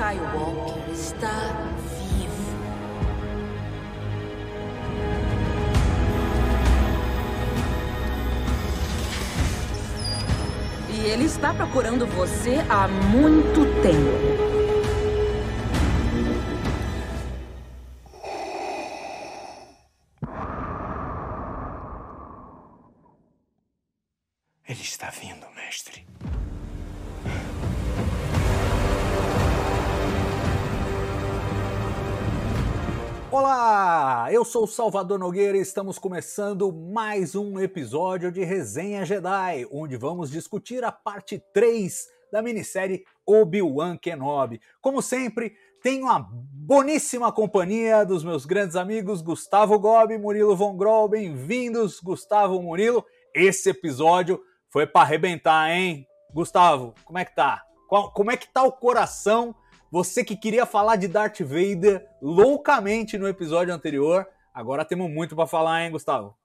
Skywalker está vivo. E ele está procurando você há muito tempo. Sou Salvador Nogueira e estamos começando mais um episódio de Resenha Jedi, onde vamos discutir a parte 3 da minissérie Obi-Wan Kenobi. Como sempre, tenho a boníssima companhia dos meus grandes amigos Gustavo Gobi e Murilo Von Groll. Bem-vindos, Gustavo Murilo. Esse episódio foi para arrebentar, hein? Gustavo, como é que tá? Como é que tá o coração você que queria falar de Darth Vader loucamente no episódio anterior, agora temos muito para falar, hein, Gustavo?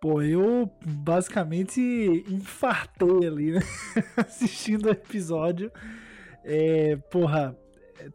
Pô, eu basicamente infartei ali, né? Assistindo o episódio. É, porra,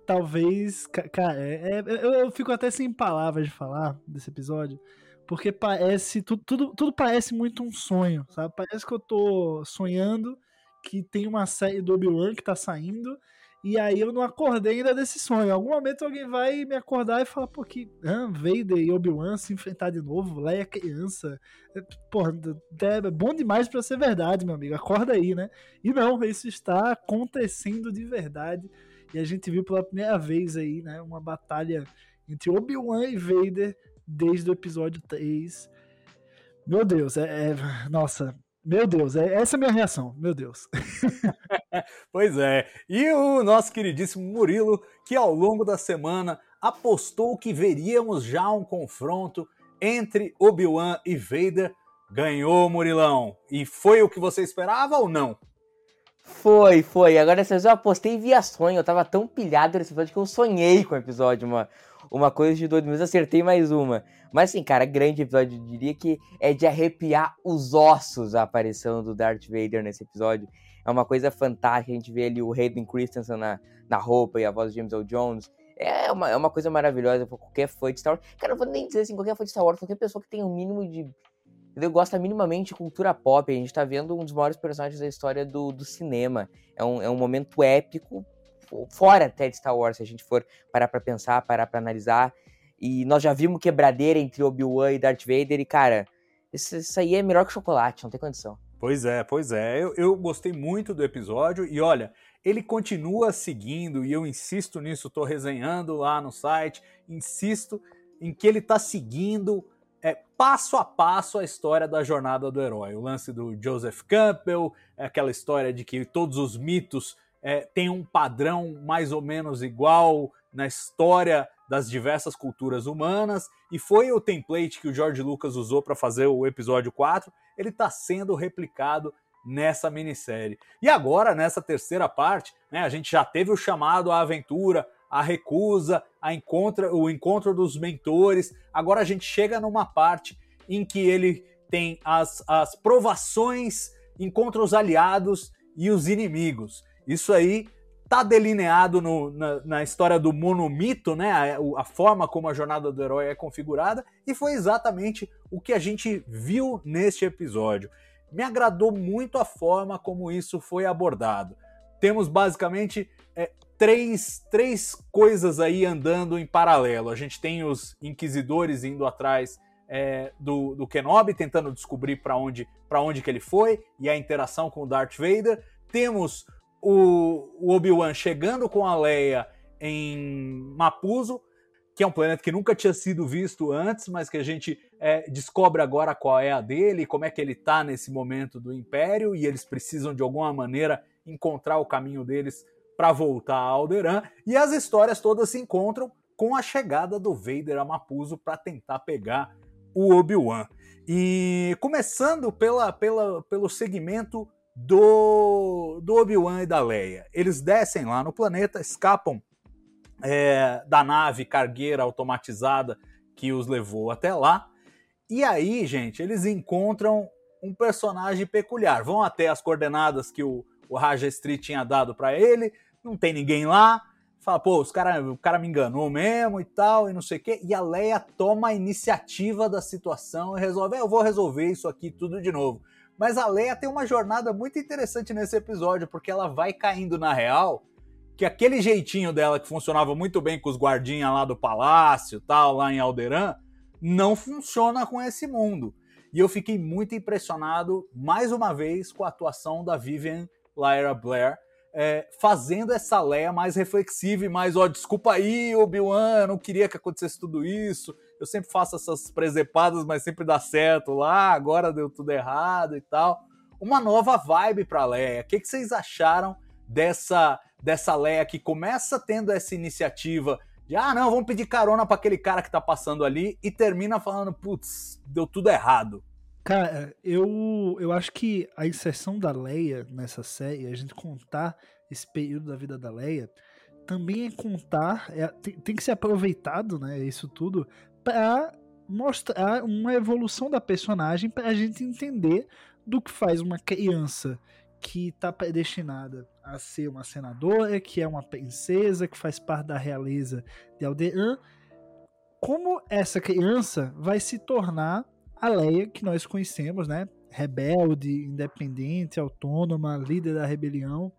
talvez. Cara, é, é, eu fico até sem palavras de falar desse episódio. Porque parece. Tudo, tudo, tudo parece muito um sonho, sabe? Parece que eu tô sonhando que tem uma série do Obi-Wan que tá saindo e aí eu não acordei ainda desse sonho. Em algum momento alguém vai me acordar e falar, pô, que Vader e Obi-Wan se enfrentar de novo, lá é criança. É, porra, é bom demais para ser verdade, meu amigo. Acorda aí, né? E não, isso está acontecendo de verdade. E a gente viu pela primeira vez aí, né, uma batalha entre Obi-Wan e Vader desde o episódio 3. Meu Deus, é, é nossa, meu Deus, é, essa é a minha reação, meu Deus. pois é, e o nosso queridíssimo Murilo, que ao longo da semana apostou que veríamos já um confronto entre Obi-Wan e Vader, ganhou Murilão. E foi o que você esperava ou não? Foi, foi. Agora eu apostei via sonho. Eu tava tão pilhado nesse episódio que eu sonhei com o episódio, uma, uma coisa de doido, mas acertei mais uma. Mas assim, cara, grande episódio, eu diria que é de arrepiar os ossos a aparição do Darth Vader nesse episódio. É uma coisa fantástica, a gente vê ali o Hayden Christensen na, na roupa e a voz de James Earl Jones. É uma, é uma coisa maravilhosa pra qualquer fã de Star Wars. Cara, eu vou nem dizer assim, qualquer fã de Star Wars, qualquer pessoa que tenha o um mínimo de. Entendeu? Gosta minimamente de cultura pop. A gente tá vendo um dos maiores personagens da história do, do cinema. É um, é um momento épico, fora até de Star Wars, se a gente for parar pra pensar, parar pra analisar. E nós já vimos quebradeira entre Obi-Wan e Darth Vader, e cara, isso, isso, aí é melhor que chocolate, não tem condição. Pois é, pois é. Eu, eu gostei muito do episódio e olha, ele continua seguindo, e eu insisto nisso, estou resenhando lá no site, insisto em que ele está seguindo é, passo a passo a história da jornada do herói. O lance do Joseph Campbell, é aquela história de que todos os mitos é, têm um padrão mais ou menos igual na história das diversas culturas humanas, e foi o template que o George Lucas usou para fazer o episódio 4, ele está sendo replicado nessa minissérie. E agora, nessa terceira parte, né, a gente já teve o chamado à aventura, a recusa, a encontra, o encontro dos mentores. Agora a gente chega numa parte em que ele tem as, as provações, encontra os aliados e os inimigos. Isso aí está delineado no, na, na, história do monomito, né? A, a, forma como a jornada do herói é configurada, e foi exatamente o que a gente viu neste episódio. Me agradou muito a forma como isso foi abordado. Temos basicamente é, três, três coisas aí andando em paralelo. A gente tem os inquisidores indo atrás é, do, do Kenobi, tentando descobrir para onde, onde que ele foi, e a interação com o Darth Vader. Temos o, o Obi-Wan chegando com a Leia em Mapuzo, que é um planeta que nunca tinha sido visto antes, mas que a gente é, descobre agora qual é a dele, como é que ele está nesse momento do Império, e eles precisam de alguma maneira encontrar o caminho deles para voltar a Alderaan, e as histórias todas se encontram com a chegada do Vader a Mapuzo para tentar pegar o Obi-Wan. E começando pela, pela, pelo segmento do, do Obi-Wan e da Leia. Eles descem lá no planeta, escapam é, da nave cargueira automatizada que os levou até lá. E aí, gente, eles encontram um personagem peculiar. Vão até as coordenadas que o, o Raja Street tinha dado para ele, não tem ninguém lá. fala, pô, os cara, o cara me enganou mesmo e tal, e não sei o quê. E a Leia toma a iniciativa da situação e resolve, eu vou resolver isso aqui tudo de novo. Mas a Leia tem uma jornada muito interessante nesse episódio, porque ela vai caindo na real que aquele jeitinho dela que funcionava muito bem com os guardinhas lá do palácio, tal, lá em Alderan, não funciona com esse mundo. E eu fiquei muito impressionado, mais uma vez, com a atuação da Vivian Lyra Blair, é, fazendo essa Leia mais reflexiva e mais, ó, desculpa aí, Obi-Wan, não queria que acontecesse tudo isso, eu sempre faço essas presepadas, mas sempre dá certo lá, agora deu tudo errado e tal. Uma nova vibe pra Leia. O que, que vocês acharam dessa, dessa Leia que começa tendo essa iniciativa de, ah, não, vamos pedir carona para aquele cara que tá passando ali e termina falando, putz, deu tudo errado. Cara, eu, eu acho que a inserção da Leia nessa série, a gente contar esse período da vida da Leia, também é contar, é, tem, tem, que ser aproveitado, né, isso tudo, para mostrar uma evolução da personagem, para a gente entender do que faz uma criança que está predestinada a ser uma senadora, que é uma princesa, que faz parte da realeza de Alderan, como essa criança vai se tornar a Leia que nós conhecemos, né? Rebelde, independente, autônoma, líder da rebelião,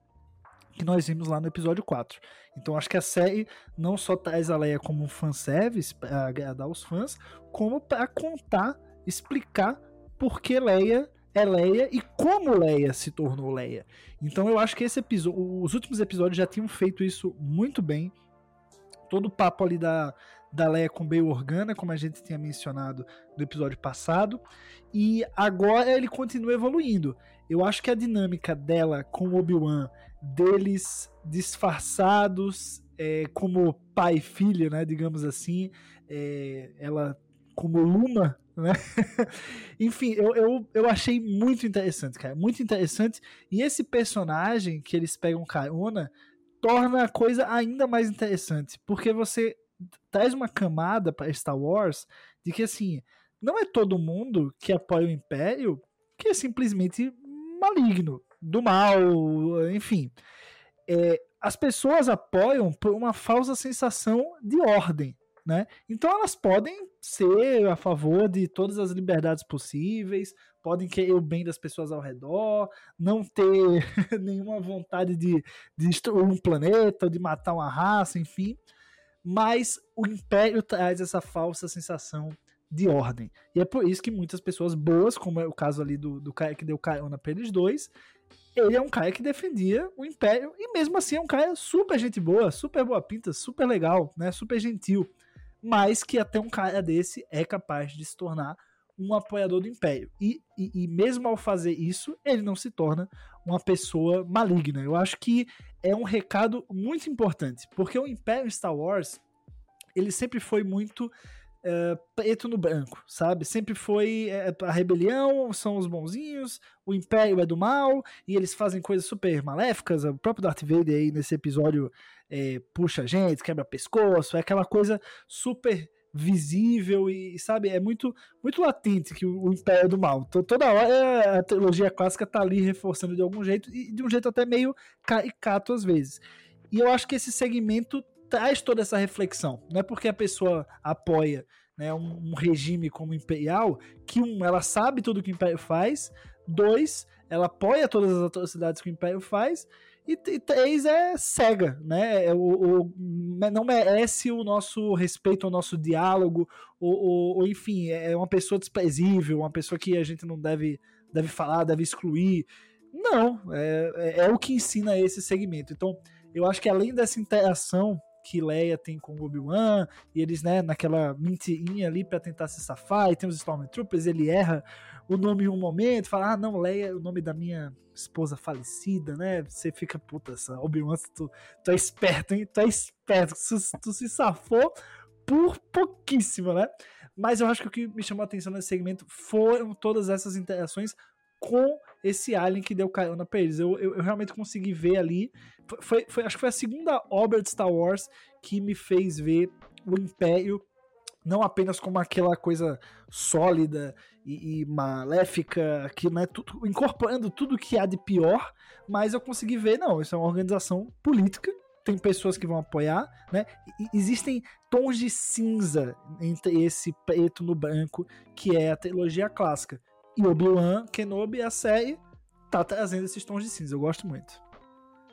que nós vimos lá no episódio 4. Então acho que a série não só traz a Leia como um fanservice para agradar os fãs, como para contar, explicar por que Leia é Leia e como Leia se tornou Leia. Então eu acho que esse episódio, os últimos episódios já tinham feito isso muito bem. Todo o papo ali da, da Leia com Bail Organa, como a gente tinha mencionado no episódio passado, e agora ele continua evoluindo. Eu acho que a dinâmica dela com Obi-Wan, deles disfarçados é, como pai e filha, né, digamos assim, é, ela como Luma, né? Enfim, eu, eu, eu achei muito interessante, cara, muito interessante. E esse personagem que eles pegam carona torna a coisa ainda mais interessante, porque você traz uma camada para Star Wars de que assim, não é todo mundo que apoia o Império que simplesmente maligno, do mal, enfim. É, as pessoas apoiam por uma falsa sensação de ordem. Né? Então elas podem ser a favor de todas as liberdades possíveis, podem querer o bem das pessoas ao redor, não ter nenhuma vontade de, de destruir um planeta, de matar uma raça, enfim mas o Império traz essa falsa sensação de ordem. E é por isso que muitas pessoas boas, como é o caso ali do, do cara que deu carona para eles dois, ele é um cara que defendia o Império e mesmo assim é um cara super gente boa, super boa pinta, super legal, né, super gentil, mas que até um cara desse é capaz de se tornar um apoiador do Império. E, e, e, mesmo ao fazer isso, ele não se torna uma pessoa maligna. Eu acho que é um recado muito importante, porque o Império Star Wars ele sempre foi muito uh, preto no branco, sabe? Sempre foi uh, a rebelião, são os bonzinhos, o Império é do mal, e eles fazem coisas super maléficas. O próprio Darth Vader aí nesse episódio é, puxa a gente, quebra pescoço, é aquela coisa super visível e, sabe, é muito muito latente que o, o Império é do Mal. Então, toda hora a trilogia clássica tá ali reforçando de algum jeito e de um jeito até meio caricato às vezes. E eu acho que esse segmento traz toda essa reflexão. Não é porque a pessoa apoia né, um, um regime como imperial que, um, ela sabe tudo que o Império faz, dois, ela apoia todas as atrocidades que o Império faz, e, e três é cega, né? É, o, o, não merece o nosso respeito, o nosso diálogo, ou, ou, enfim, é uma pessoa desprezível, uma pessoa que a gente não deve, deve falar, deve excluir. Não, é, é, é o que ensina esse segmento. Então, eu acho que além dessa interação que Leia tem com Obi-Wan, e eles, né, naquela mentirinha ali para tentar se safar, e tem os Stormtroopers, ele erra o nome em um momento, fala, ah, não, Leia é o nome da minha esposa falecida, né? Você fica, puta, Obi-Wan, tu, tu é esperto, hein? Tu é esperto, tu, tu se safou por pouquíssimo, né? Mas eu acho que o que me chamou a atenção nesse segmento foram todas essas interações com esse alien que deu carona pra eles. Eu, eu, eu, realmente consegui ver ali. Foi, foi, acho que foi a segunda obra de Star Wars que me fez ver o Império não apenas como aquela coisa sólida e, e maléfica, que né, tudo, incorporando tudo que há de pior, mas eu consegui ver, não, isso é uma organização política tem pessoas que vão apoiar, né? E existem tons de cinza entre esse preto no branco que é a trilogia clássica. E Obi-Wan Kenobi, a série, tá trazendo esses tons de cinza. Eu gosto muito.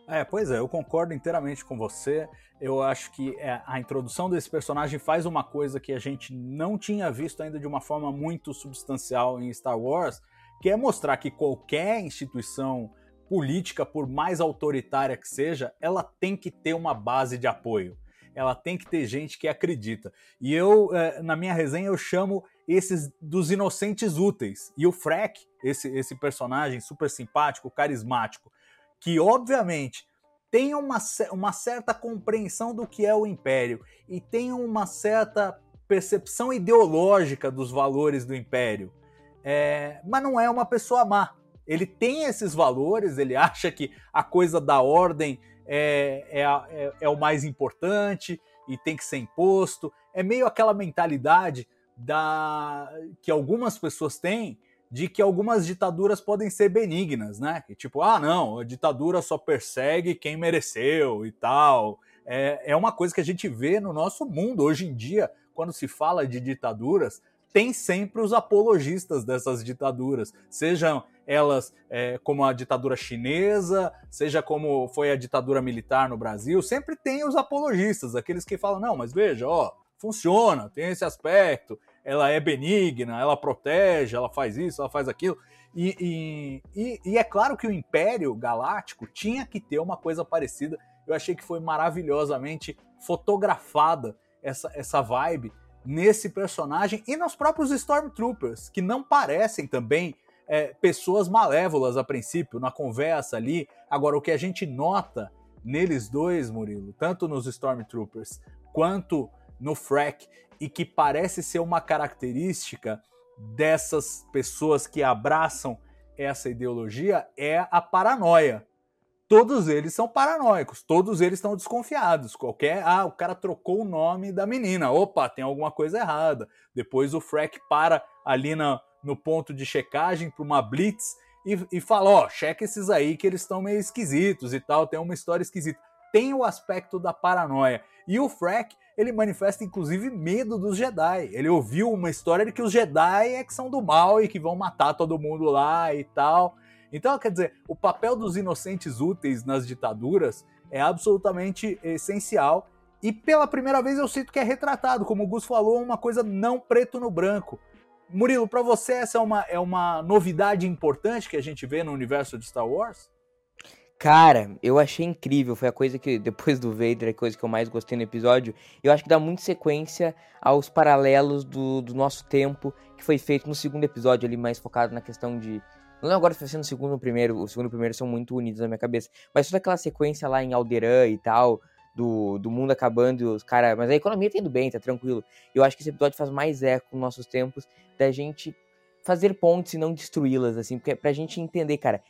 É, pois é, eu concordo inteiramente com você. Eu acho que é, a introdução desse personagem faz uma coisa que a gente não tinha visto ainda de uma forma muito substancial em Star Wars, que é mostrar que qualquer instituição política, por mais autoritária que seja, ela tem que ter uma base de apoio. Ela tem que ter gente que acredita. E eu, é, na minha resenha, eu chamo esses dos inocentes úteis. E o Freck, esse, esse personagem super simpático, carismático, que obviamente tem uma, uma certa compreensão do que é o Império e tem uma certa percepção ideológica dos valores do Império. É, mas não é uma pessoa má ele tem esses valores, ele acha que a coisa da ordem é, é, é, é o mais importante e tem que ser imposto. É meio aquela mentalidade da que algumas pessoas têm de que algumas ditaduras podem ser benignas, né? Que tipo, ah, não, a ditadura só persegue quem mereceu e tal. É, é uma coisa que a gente vê no nosso mundo hoje em dia, quando se fala de ditaduras, tem sempre os apologistas dessas ditaduras, sejam elas é, como a ditadura chinesa, seja como foi a ditadura militar no Brasil, sempre tem os apologistas, aqueles que falam, não, mas veja, ó, funciona, tem esse aspecto, ela é benigna, ela protege, ela faz isso, ela faz aquilo. E, e, e, e é claro que o Império Galáctico tinha que ter uma coisa parecida. Eu achei que foi maravilhosamente fotografada essa, essa vibe nesse personagem e nos próprios Stormtroopers, que não parecem também é, pessoas malévolas a princípio, na conversa ali. Agora, o que a gente nota neles dois, Murilo, tanto nos Stormtroopers quanto no Frack, e que parece ser uma característica dessas pessoas que abraçam essa ideologia, é a paranoia todos eles são paranoicos, todos eles estão desconfiados. Qualquer, ah, o cara trocou o nome da menina, opa, tem alguma coisa errada. Depois o Freck para ali na, no ponto de checagem para uma blitz e, e fala, ó, oh, checa esses aí que eles estão meio esquisitos e tal, tem uma história esquisita. Tem o aspecto da paranoia. E o Freck, ele manifesta inclusive medo dos Jedi. Ele ouviu uma história de que os Jedi é que são do mal e que vão matar todo mundo lá e tal. Então, quer dizer, o papel dos inocentes úteis nas ditaduras é absolutamente essencial e pela primeira vez eu sinto que é retratado, como o Gus falou, uma coisa não preto no branco. Murilo, para você essa é uma, é uma novidade importante que a gente vê no universo de Star Wars? Cara, eu achei incrível. Foi a coisa que, depois do Vader, a coisa que eu mais gostei no episódio. Eu acho que dá muito sequência aos paralelos do, do nosso tempo, que foi feito no segundo episódio ali, mais focado na questão de, não lembro agora se sendo o segundo ou primeiro. O segundo e o primeiro são muito unidos na minha cabeça. Mas toda aquela sequência lá em Alderan e tal, do, do mundo acabando os caras. Mas a economia tá indo bem, tá tranquilo. Eu acho que esse episódio faz mais eco com nossos tempos da gente fazer pontes e não destruí-las, assim, porque é pra gente entender, cara.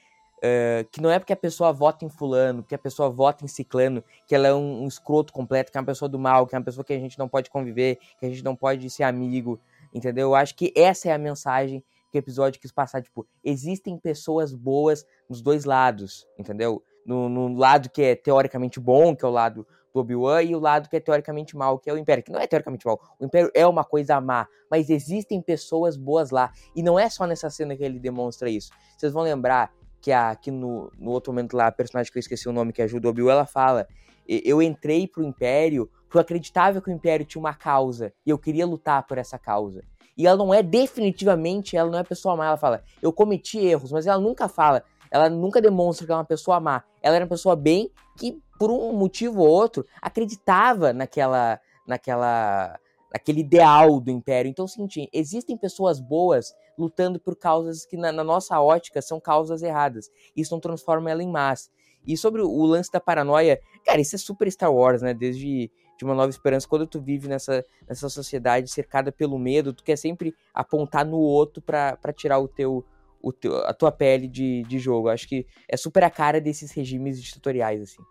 Uh, que não é porque a pessoa vota em fulano, que a pessoa vota em ciclano, que ela é um, um escroto completo, que é uma pessoa do mal, que é uma pessoa que a gente não pode conviver, que a gente não pode ser amigo, entendeu? Eu acho que essa é a mensagem que o episódio quis passar, tipo, existem pessoas boas nos dois lados, entendeu? No, no lado que é teoricamente bom, que é o lado do Obi-Wan, e o lado que é teoricamente mal, que é o Império. Que não é teoricamente mal, o Império é uma coisa má, mas existem pessoas boas lá. E não é só nessa cena que ele demonstra isso. Vocês vão lembrar que aqui no, no outro momento lá, a personagem que eu esqueci o nome, que ajuda o Obi-Wan, ela fala: Eu entrei pro Império porque eu acreditava que o Império tinha uma causa, e eu queria lutar por essa causa. E ela não é definitivamente, ela não é pessoa má. Ela fala, eu cometi erros, mas ela nunca fala, ela nunca demonstra que é uma pessoa má. Ela era uma pessoa bem que, por um motivo ou outro, acreditava naquela, naquela, naquele ideal do império. Então, é existem pessoas boas lutando por causas que, na, na nossa ótica, são causas erradas. Isso não transforma ela em más. E sobre o lance da paranoia, cara, isso é super Star Wars, né? Desde de uma nova esperança. Quando tu vive nessa, nessa sociedade cercada pelo medo, tu quer sempre apontar no outro para tirar o teu, o teu, a tua pele de, de jogo. Acho que é super a cara desses regimes ditatoriais, assim.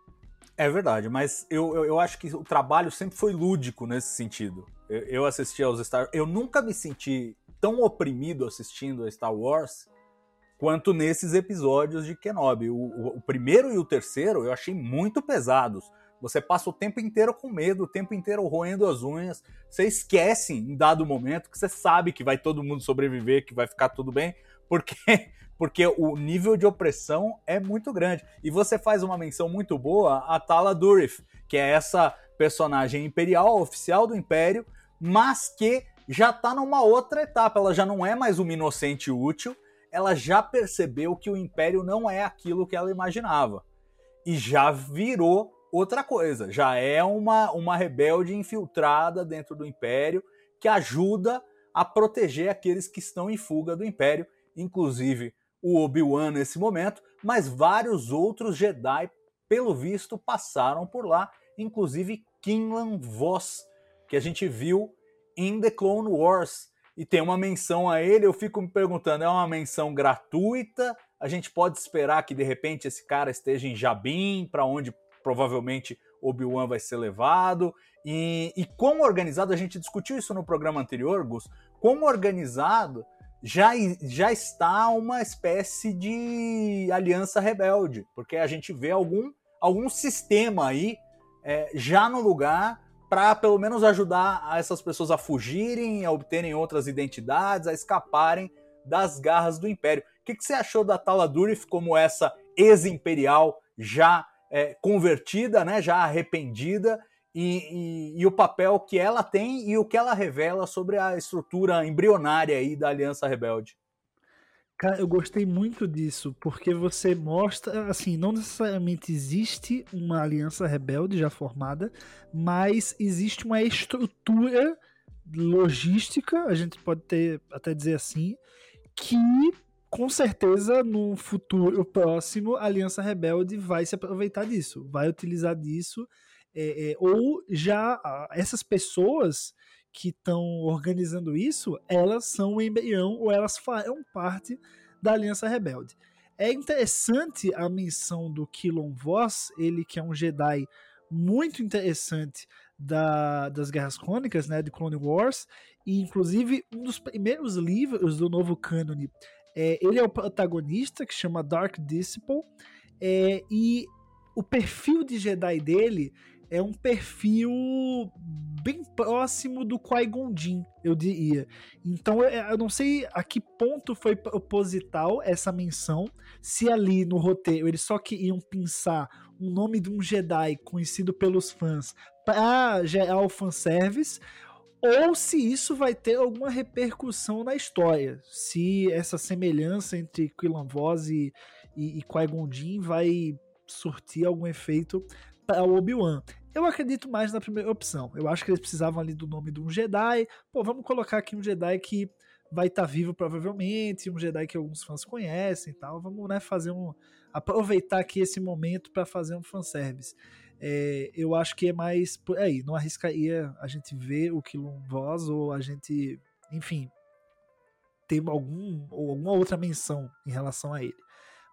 É verdade, mas eu, eu, eu, acho que o trabalho sempre foi lúdico nesse sentido. Eu, eu assisti aos Star Eu nunca me senti tão oprimido assistindo a Star Wars quanto nesses episódios de Kenobi. O, o, o primeiro e o terceiro eu achei muito pesados Você passa o tempo inteiro com medo, o tempo inteiro roendo as unhas. Você esquece em dado momento que você sabe que vai todo mundo sobreviver, que vai ficar tudo bem, porque porque o nível de opressão é muito grande. E você faz uma menção muito boa a Tala Durif, que é essa personagem imperial, oficial do Império, mas que já está numa outra etapa. Ela já não é mais uma inocente útil, ela já percebeu que o Império não é aquilo que ela imaginava. E já virou outra coisa. Já é uma, uma rebelde infiltrada dentro do Império que ajuda a proteger aqueles que estão em fuga do Império, inclusive o Obi-Wan nesse momento, mas vários outros Jedi, pelo visto, passaram por lá, inclusive Kinlan Voss, que a gente viu em The Clone Wars. E tem uma menção a ele, eu fico me perguntando, é uma menção gratuita? A gente pode esperar que de repente esse cara esteja em Jabim, para onde provavelmente Obi-Wan vai ser levado? E, e como organizado, a gente discutiu isso no programa anterior, Gus, como organizado já, já está uma espécie de aliança rebelde, porque a gente vê algum, algum sistema aí é, já no lugar para pelo menos ajudar essas pessoas a fugirem, a obterem outras identidades, a escaparem das garras do Império. O que, que você achou da Tala Durif como essa ex-imperial já é, convertida, né, já arrependida e, e, e, o papel que ela tem e o que ela revela sobre a estrutura embrionária aí da Aliança Rebelde. Cara, eu gostei muito disso, porque você mostra, assim, não necessariamente existe uma aliança rebelde já formada, mas existe uma estrutura logística, a gente pode ter, até dizer assim, que com certeza no futuro próximo a Aliança Rebelde vai se aproveitar disso, vai utilizar disso é, é, ou já essas pessoas que estão organizando isso, elas são o embrião ou elas farão parte da Aliança Rebelde. É interessante a menção do Kilon Voss, ele que é um Jedi muito interessante da, das Guerras Crônicas, né, de Clone Wars, e inclusive um dos primeiros livros do novo cânone, é, ele é o protagonista, que chama Dark Disciple, é, e o perfil de Jedi dele é um perfil bem próximo do Qui-Gon Jinn, eu diria. Então eu não sei a que ponto foi proposital essa menção, se ali no roteiro eles só queriam pensar o nome de um Jedi conhecido pelos fãs para gerar o fanservice, ou se isso vai ter alguma repercussão na história, se essa semelhança entre Quillan Voss e, e, e Qui-Gon Jinn vai surtir algum efeito para Obi-Wan. Eu acredito mais na primeira opção. Eu acho que eles precisavam ali do nome de um Jedi. Pô, vamos colocar aqui um Jedi que vai estar tá vivo provavelmente, um Jedi que alguns fãs conhecem e tal. Vamos, né, fazer um aproveitar aqui esse momento para fazer um fanservice. É, eu acho que é mais aí, não arriscaria a gente ver o Kilon Voz ou a gente, enfim, ter algum ou alguma outra menção em relação a ele.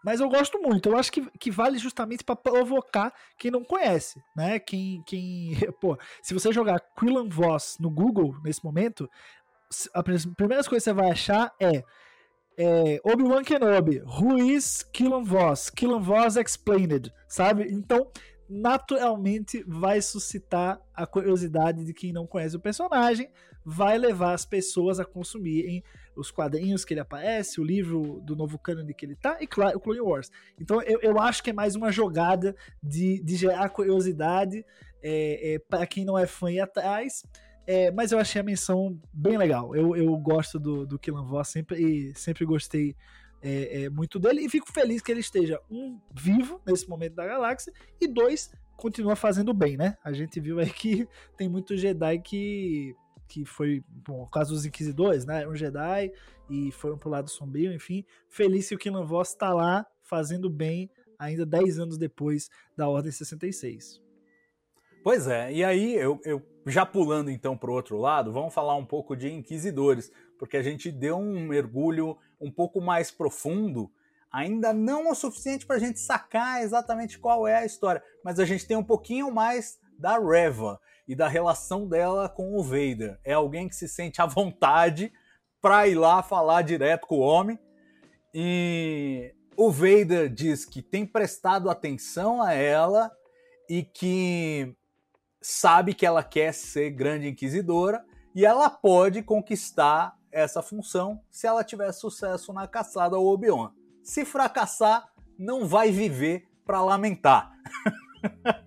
Mas eu gosto muito. Eu acho que, que vale justamente para provocar quem não conhece, né? Quem, quem, pô, se você jogar Quillan Voss no Google nesse momento, a primeira coisa que você vai achar é, é Obi-Wan Kenobi, who is Killan Voss? Killan Voss Explained, sabe? Então, naturalmente vai suscitar a curiosidade de quem não conhece o personagem, vai levar as pessoas a consumirem os quadrinhos que ele aparece, o livro do novo canon que ele tá, e claro, o Clone Wars. Então eu, eu acho que é mais uma jogada de, de gerar curiosidade é, é, para quem não é fã ir atrás. É, mas eu achei a menção bem legal. Eu, eu gosto do, do Killan Voss sempre, e sempre gostei é, é, muito dele e fico feliz que ele esteja, um, vivo nesse momento da galáxia e dois, continua fazendo bem, né? A gente viu aí que tem muito Jedi que que foi, bom, o caso dos Inquisidores, né? Um Jedi e foram pro lado sombrio, enfim. Feliz que o Killan Voss tá lá fazendo bem ainda 10 anos depois da Ordem 66. Pois é, e aí eu, eu já pulando então para o outro lado, vamos falar um pouco de Inquisidores, porque a gente deu um mergulho um pouco mais profundo, ainda não o suficiente para a gente sacar exatamente qual é a história, mas a gente tem um pouquinho mais da Reva e da relação dela com o Vader. É alguém que se sente à vontade para ir lá falar direto com o homem. E o Vader diz que tem prestado atenção a ela e que sabe que ela quer ser grande inquisidora e ela pode conquistar essa função se ela tiver sucesso na caçada ao Obi-Wan. Se fracassar, não vai viver para lamentar.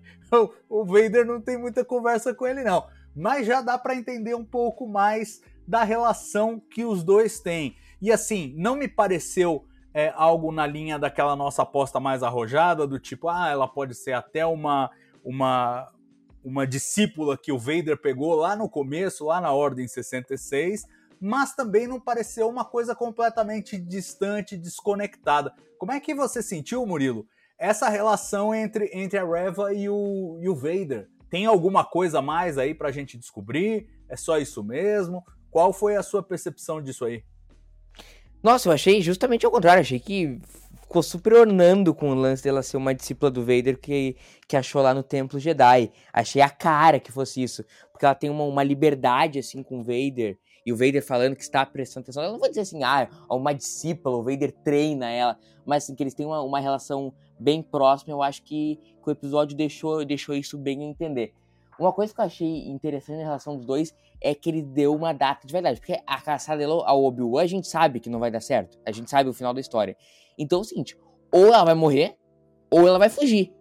o Vader não tem muita conversa com ele não, mas já dá para entender um pouco mais da relação que os dois têm. E assim, não me pareceu é, algo na linha daquela nossa aposta mais arrojada, do tipo, ah, ela pode ser até uma, uma, uma discípula que o Vader pegou lá no começo, lá na Ordem 66, mas também não pareceu uma coisa completamente distante, desconectada. Como é que você sentiu, Murilo, essa relação entre, entre a Reva e o, e o Vader? Tem alguma coisa mais aí pra gente descobrir? É só isso mesmo? Qual foi a sua percepção disso aí? Nossa, eu achei justamente ao contrário. Achei que ficou super ornando com o lance dela ser uma discípula do Vader que, que achou lá no Templo Jedi. Achei a cara que fosse isso. Porque ela tem uma, uma liberdade, assim, com o Vader. E o Vader falando que está prestando atenção. Eu não vou dizer assim, ah, é uma discípula, o Vader treina ela. Mas assim, que eles têm uma, uma relação bem próxima. Eu acho que, que o episódio deixou, deixou isso bem a entender. Uma coisa que eu achei interessante em relação dos dois é que ele deu uma data de verdade. Porque a caçada ao Obi-Wan a gente sabe que não vai dar certo. A gente sabe o final da história. Então é o seguinte: ou ela vai morrer, ou ela vai fugir.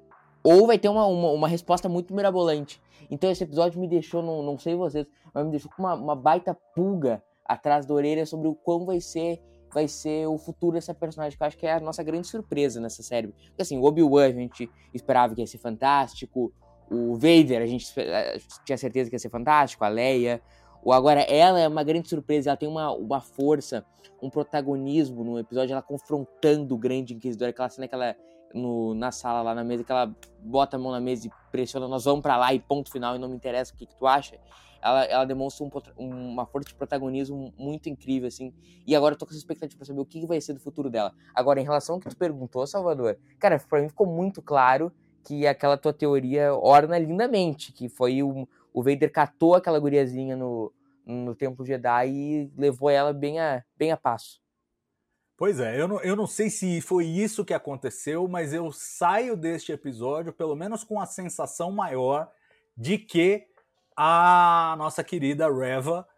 Ou vai ter uma, uma, uma resposta muito mirabolante. Então esse episódio me deixou, não, não sei vocês, mas me deixou com uma, uma baita pulga atrás da orelha sobre o quão vai ser vai ser o futuro dessa personagem, que eu acho que é a nossa grande surpresa nessa série. Porque assim, o Obi-Wan a gente esperava que ia ser fantástico, o Vader, a gente tinha certeza que ia ser fantástico, a Leia. O, agora, ela é uma grande surpresa, ela tem uma, uma força, um protagonismo no episódio, ela confrontando o grande inquisidor, aquela cena que ela, no, na sala lá na mesa, que ela bota a mão na mesa e pressiona, nós vamos para lá e ponto final, e não me interessa o que, que tu acha. Ela, ela demonstra um, uma força de protagonismo muito incrível, assim. E agora eu tô com essa expectativa pra saber o que, vai ser do futuro dela. Agora, em relação ao que tu perguntou, Salvador, cara, pra mim ficou muito claro que aquela tua teoria orna lindamente, que foi o, o Vader catou aquela guriazinha no, no Templo Jedi e levou ela bem a, bem a passo. Pois é, eu não, eu não sei se foi isso que aconteceu, mas eu saio deste episódio, pelo menos com a sensação maior de que a nossa querida Reva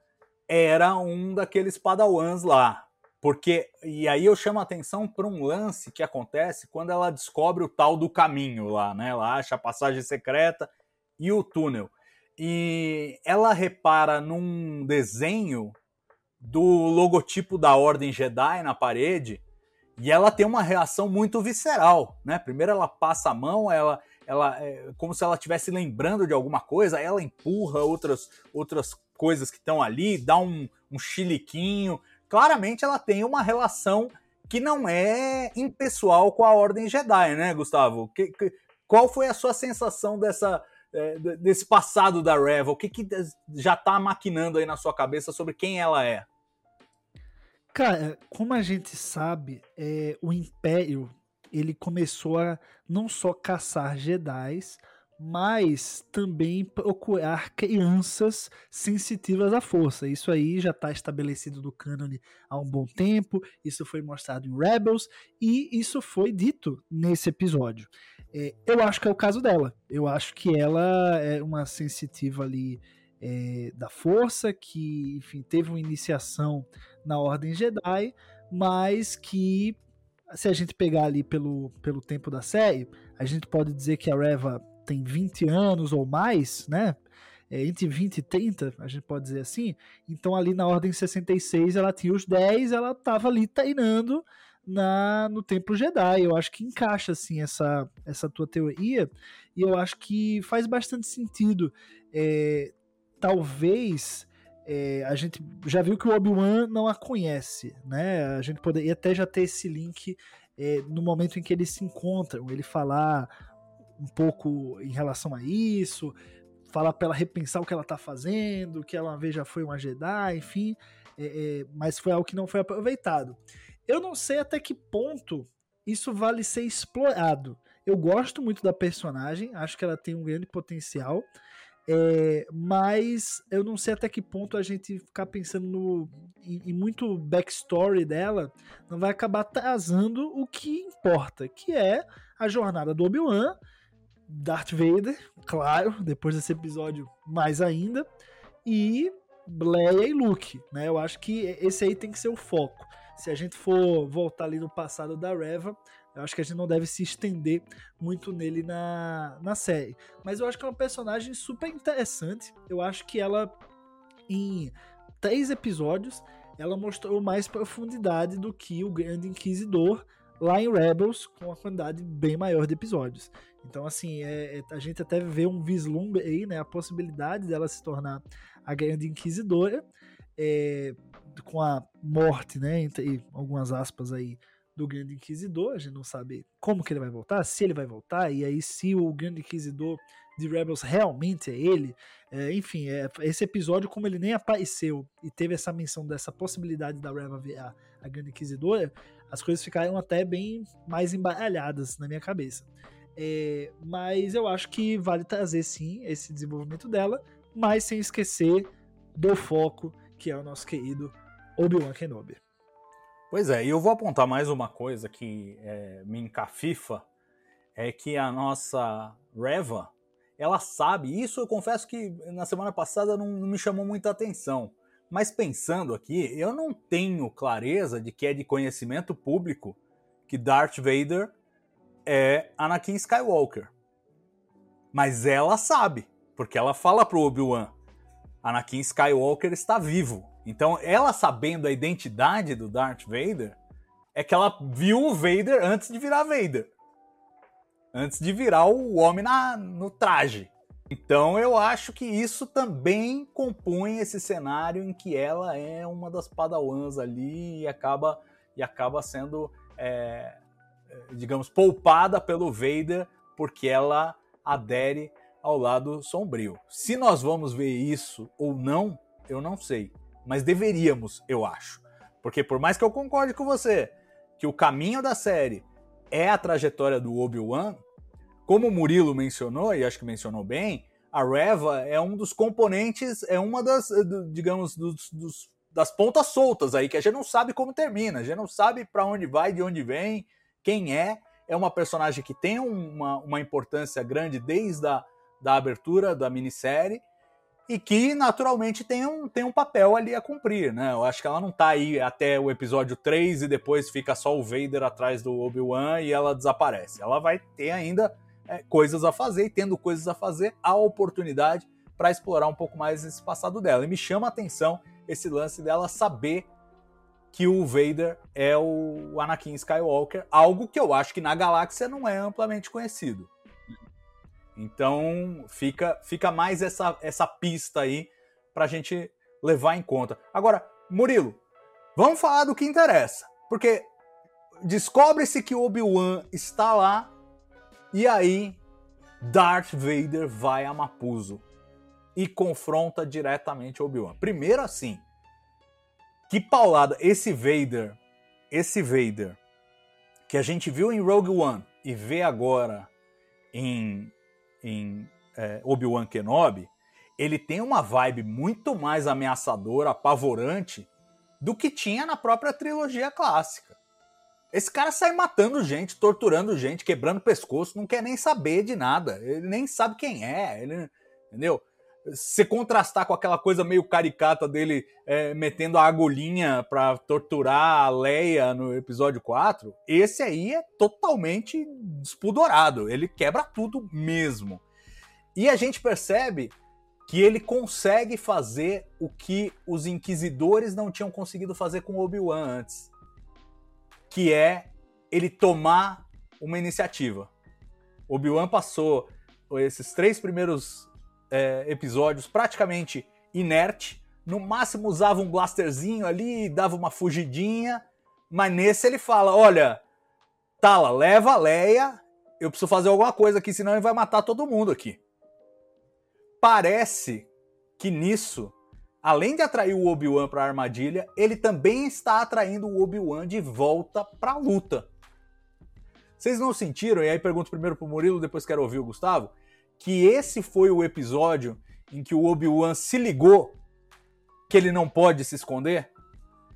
era um daqueles padawans lá. Porque, e aí eu chamo a atenção para um lance que acontece quando ela descobre o tal do caminho lá, né? Ela acha a passagem secreta e o túnel. E ela repara num desenho do logotipo da Ordem Jedi na parede e ela tem uma reação muito visceral, né? Primeiro ela passa a mão, ela, ela é como se ela estivesse lembrando de alguma coisa, ela empurra outras, outras coisas que estão ali, dá um, um chiliquinho, claramente ela tem uma relação que não é impessoal com a Ordem Jedi, né, Gustavo? Que, que, qual foi a sua sensação dessa, é, desse passado da Reva? O que, que já está maquinando aí na sua cabeça sobre quem ela é? Cara, como a gente sabe, é, o Império ele começou a não só caçar Jedi's, mas também procurar crianças sensitivas à força. Isso aí já está estabelecido no cânone há um bom tempo, isso foi mostrado em Rebels e isso foi dito nesse episódio. É, eu acho que é o caso dela. Eu acho que ela é uma sensitiva ali é, da força, que enfim, teve uma iniciação na Ordem Jedi, mas que se a gente pegar ali pelo, pelo tempo da série, a gente pode dizer que a Reva tem 20 anos ou mais, né? É, entre 20 e 30, a gente pode dizer assim. Então, ali na ordem 66, ela tinha os 10, ela estava ali treinando na, no Templo Jedi. Eu acho que encaixa assim essa, essa tua teoria e eu acho que faz bastante sentido. É, talvez é, a gente já viu que o Obi-Wan não a conhece, né? A gente poderia até já ter esse link é, no momento em que eles se encontram, ele falar um pouco em relação a isso, falar para ela repensar o que ela tá fazendo, que ela uma vez já foi uma Jedi, enfim, é, é, mas foi algo que não foi aproveitado. Eu não sei até que ponto isso vale ser explorado. Eu gosto muito da personagem, acho que ela tem um grande potencial, é, mas eu não sei até que ponto a gente ficar pensando no, em, em, muito backstory dela não vai acabar atrasando o que importa, que é a jornada do Obi-Wan Darth Vader, claro, depois desse episódio mais ainda, e Leia e Luke, né? Eu acho que esse aí tem que ser o foco. Se a gente for voltar ali no passado da Reva, eu acho que a gente não deve se estender muito nele na, na série. Mas eu acho que é uma personagem super interessante. Eu acho que ela, em três episódios, ela mostrou mais profundidade do que o Grande Inquisidor lá em Rebels, com uma quantidade bem maior de episódios. Então, assim, é, é, a gente até vê um vislumbre aí, né? A possibilidade dela se tornar a Grande Inquisidora, é, com a morte, né? Entre algumas aspas aí, do Grande Inquisidor. A gente não sabe como que ele vai voltar, se ele vai voltar, e aí se o Grande Inquisidor de Rebels realmente é ele. É, enfim, é, esse episódio, como ele nem apareceu e teve essa menção dessa possibilidade da Reva virar a Grande Inquisidora, as coisas ficaram até bem mais embaralhadas na minha cabeça. É, mas eu acho que vale trazer sim esse desenvolvimento dela, mas sem esquecer do foco que é o nosso querido Obi-Wan Kenobi. Pois é, e eu vou apontar mais uma coisa que é, me encafifa, é que a nossa Reva, ela sabe, isso eu confesso que na semana passada não, não me chamou muita atenção, mas pensando aqui, eu não tenho clareza de que é de conhecimento público que Darth Vader é Anakin Skywalker. Mas ela sabe, porque ela fala pro Obi-Wan: Anakin Skywalker está vivo. Então, ela sabendo a identidade do Darth Vader, é que ela viu o Vader antes de virar Vader. Antes de virar o homem na, no traje. Então eu acho que isso também compõe esse cenário em que ela é uma das padawans ali e acaba, e acaba sendo, é, digamos, poupada pelo Vader porque ela adere ao lado sombrio. Se nós vamos ver isso ou não, eu não sei. Mas deveríamos, eu acho. Porque por mais que eu concorde com você que o caminho da série é a trajetória do Obi-Wan, como o Murilo mencionou, e acho que mencionou bem, a Reva é um dos componentes, é uma das, digamos, dos, dos, das pontas soltas aí, que a gente não sabe como termina, a gente não sabe para onde vai, de onde vem, quem é. É uma personagem que tem uma, uma importância grande desde a da abertura da minissérie e que naturalmente tem um, tem um papel ali a cumprir, né? Eu acho que ela não tá aí até o episódio 3 e depois fica só o Vader atrás do Obi-Wan e ela desaparece. Ela vai ter ainda é, coisas a fazer e tendo coisas a fazer, a oportunidade para explorar um pouco mais esse passado dela. E me chama a atenção esse lance dela saber que o Vader é o Anakin Skywalker, algo que eu acho que na galáxia não é amplamente conhecido. Então fica, fica mais essa, essa pista aí para a gente levar em conta. Agora, Murilo, vamos falar do que interessa. Porque descobre-se que Obi-Wan está lá e aí Darth Vader vai a Mapuzo e confronta diretamente Obi-Wan. Primeiro assim, que paulada esse Vader, esse Vader que a gente viu em Rogue One e vê agora em em é, Obi-Wan Kenobi, ele tem uma vibe muito mais ameaçadora, apavorante, do que tinha na própria trilogia clássica. Esse cara sai matando gente, torturando gente, quebrando pescoço, não quer nem saber de nada. Ele nem sabe quem é, ele, entendeu? Se contrastar com aquela coisa meio caricata dele é, metendo a agulhinha para torturar a Leia no episódio 4, esse aí é totalmente despudorado. Ele quebra tudo mesmo. E a gente percebe que ele consegue fazer o que os inquisidores não tinham conseguido fazer com Obi-Wan antes, que é ele tomar uma iniciativa. Obi-Wan passou esses três primeiros é, episódios praticamente inerte. No máximo usava um blasterzinho ali, dava uma fugidinha. Mas nesse ele fala: Olha, Tala, leva a Leia. Eu preciso fazer alguma coisa aqui, senão ele vai matar todo mundo aqui. Parece que nisso, além de atrair o Obi-Wan para a armadilha, ele também está atraindo o Obi-Wan de volta para a luta. Vocês não sentiram? E aí pergunto primeiro pro Murilo, depois quero ouvir o Gustavo que esse foi o episódio em que o Obi-Wan se ligou que ele não pode se esconder?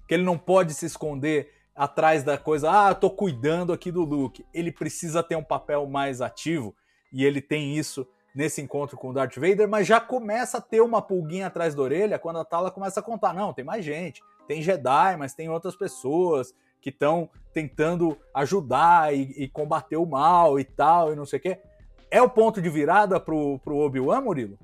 Que ele não pode se esconder atrás da coisa, ah, eu tô cuidando aqui do Luke. Ele precisa ter um papel mais ativo. e ele tem isso nesse encontro com o Darth Vader, mas já começa a ter uma pulguinha atrás da orelha quando a Tala começa a contar, não, tem mais gente, tem Jedi, mas tem outras pessoas que estão tentando ajudar e, e, combater o mal e tal, e não sei o quê. É o ponto de virada pro, pro Obi-Wan, Murilo?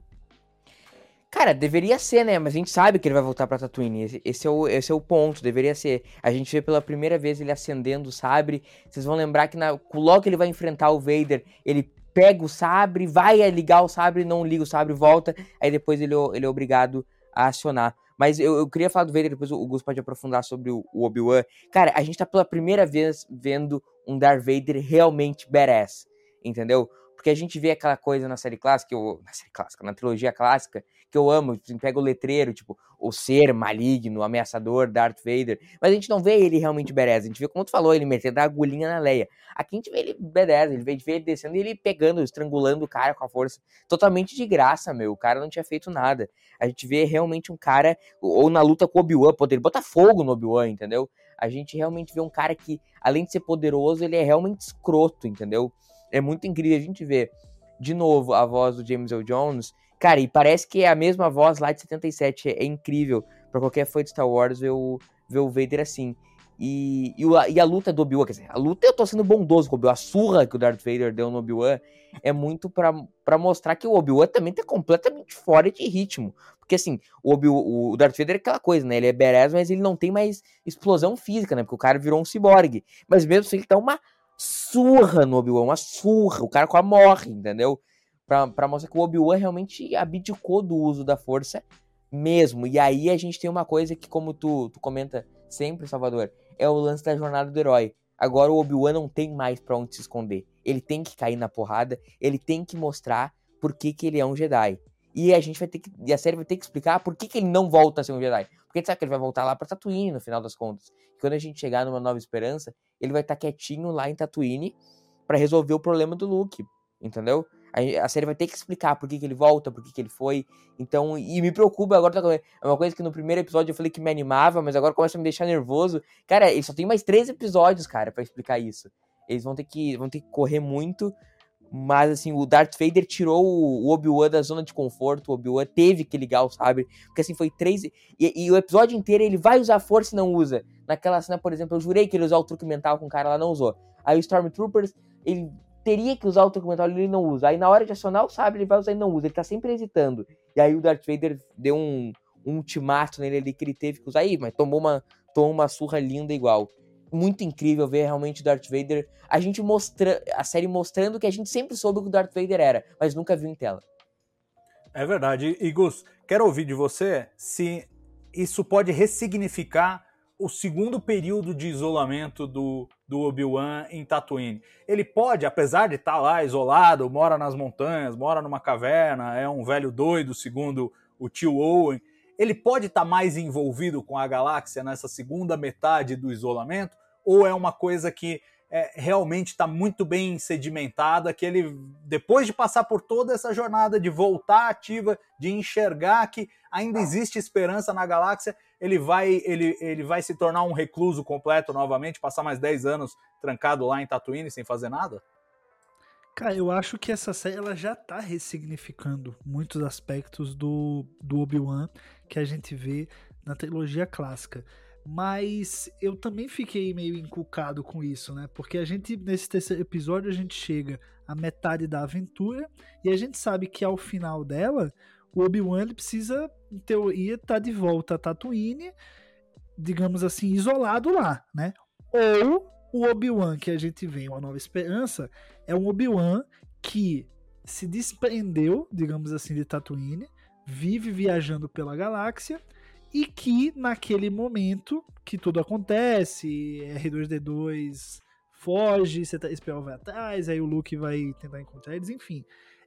Cara, deveria ser, né? Mas a gente sabe que ele vai voltar pra Tatooine. Esse, esse, é, o, esse é o ponto, deveria ser. A gente vê pela primeira vez ele acendendo o sabre. Vocês vão lembrar que na, logo que ele vai enfrentar o Vader, ele pega o sabre, vai ligar o sabre, não liga o sabre, volta. Aí depois ele, ele é obrigado a acionar. Mas eu, eu queria falar do Vader, depois o Gus pode aprofundar sobre o, o Obi-Wan. Cara, a gente tá pela primeira vez vendo um Darth Vader realmente badass, entendeu? Porque a gente vê aquela coisa na série clássica, eu, na série clássica, na trilogia clássica, que eu amo, tipo, pega o letreiro, tipo, o ser maligno, ameaçador, Darth Vader, mas a gente não vê ele realmente badass, a gente vê, como tu falou, ele metendo a agulhinha na Leia. Aqui a gente vê ele badass, ele vê, vê ele descendo e ele pegando, estrangulando o cara com a força, totalmente de graça, meu, o cara não tinha feito nada. A gente vê realmente um cara, ou na luta com o Obi-Wan, poder botar fogo no Obi-Wan, entendeu? A gente realmente vê um cara que, além de ser poderoso, ele é realmente escroto, entendeu? É muito incrível a gente ver de novo a voz do James Earl Jones. Cara, e parece que é a mesma voz lá de 77. É, incrível para qualquer fã de Star Wars ver o, ver o Vader assim. E, e, a, e a luta do Obi-Wan, quer dizer, a luta eu tô sendo bondoso com o Obi-Wan. A surra que o Darth Vader deu no Obi-Wan é muito para mostrar que o Obi-Wan também tá completamente fora de ritmo. Porque assim, o, Obi o Darth Vader é aquela coisa, né? Ele é badass, mas ele não tem mais explosão física, né? Porque o cara virou um ciborgue. Mas mesmo assim, ele tá uma surra no Obi-Wan, uma surra. O cara quase morre, entendeu? Pra, pra mostrar que o Obi-Wan realmente abdicou do uso da força mesmo. E aí a gente tem uma coisa que, como tu, tu comenta sempre, Salvador, é o lance da jornada do herói. Agora o Obi-Wan não tem mais pra onde se esconder. Ele tem que cair na porrada, ele tem que mostrar por que, que ele é um Jedi. E a gente vai ter que. E a série vai ter que explicar por que, que ele não volta a ser um Jedi. Porque a gente sabe que ele vai voltar lá pra Tatooine, no final das contas. E quando a gente chegar numa nova esperança, ele vai estar tá quietinho lá em Tatooine para resolver o problema do Luke. Entendeu? A, série vai ter que explicar por que, que ele volta, por que, que ele foi. Então, e me preocupa agora. Tá é uma coisa que no primeiro episódio eu falei que me animava, mas agora começa a me deixar nervoso. Cara, ele só tem mais três episódios, cara, para explicar isso. Eles vão ter que, vão ter que correr muito mas, assim, o Darth Vader tirou o Obi-Wan da zona de conforto. O Obi-Wan teve que ligar o sabre. Porque, assim, foi três. E, e, o episódio inteiro ele vai usar força e não usa. Naquela cena, por exemplo, eu jurei que ele usar o truque mental com o cara, ela não usou. Aí o Stormtroopers, ele teria que usar o truque mental, ele não usa. Aí na hora de acionar o sabre, ele vai usar e não usa. Ele tá sempre hesitando. E aí o Darth Vader deu um, um ultimato nele ali que ele teve que usar. Aí, mas tomou uma, tomou uma surra linda igual muito incrível ver realmente o Darth Vader. A gente mostra a série mostrando que a gente sempre soube o que o Darth Vader era, mas nunca viu em tela. É verdade. E Gus, quero ouvir de você se isso pode ressignificar o segundo período de isolamento do, do Obi-Wan em Tatooine. Ele pode, apesar de estar tá lá isolado, mora nas montanhas, mora numa caverna, é um velho doido, segundo o tio Owen, ele pode estar tá mais envolvido com a galáxia nessa segunda metade do isolamento? Ou é uma coisa que é, realmente está muito bem sedimentada, que ele, depois de passar por toda essa jornada de voltar ativa, de enxergar que ainda existe esperança na galáxia, ele vai, ele, ele vai se tornar um recluso completo novamente, passar mais 10 anos trancado lá em Tatooine sem fazer nada? Cara, eu acho que essa série ela já está ressignificando muitos aspectos do, do Obi-Wan que a gente vê na trilogia clássica. Mas eu também fiquei meio encucado com isso, né? Porque a gente, nesse terceiro episódio, a gente chega à metade da aventura e a gente sabe que ao final dela, o Obi-Wan ele precisa, em teoria, estar tá de volta a Tatooine, digamos assim, isolado lá, né? Ou o Obi-Wan que a gente vê em Uma Nova Esperança é um Obi-Wan que se desprendeu, digamos assim, de Tatooine, vive viajando pela galáxia e que naquele momento que tudo acontece, R2D2 foge, C3PO vai atrás, aí o Luke vai tentar encontrar eles, enfim.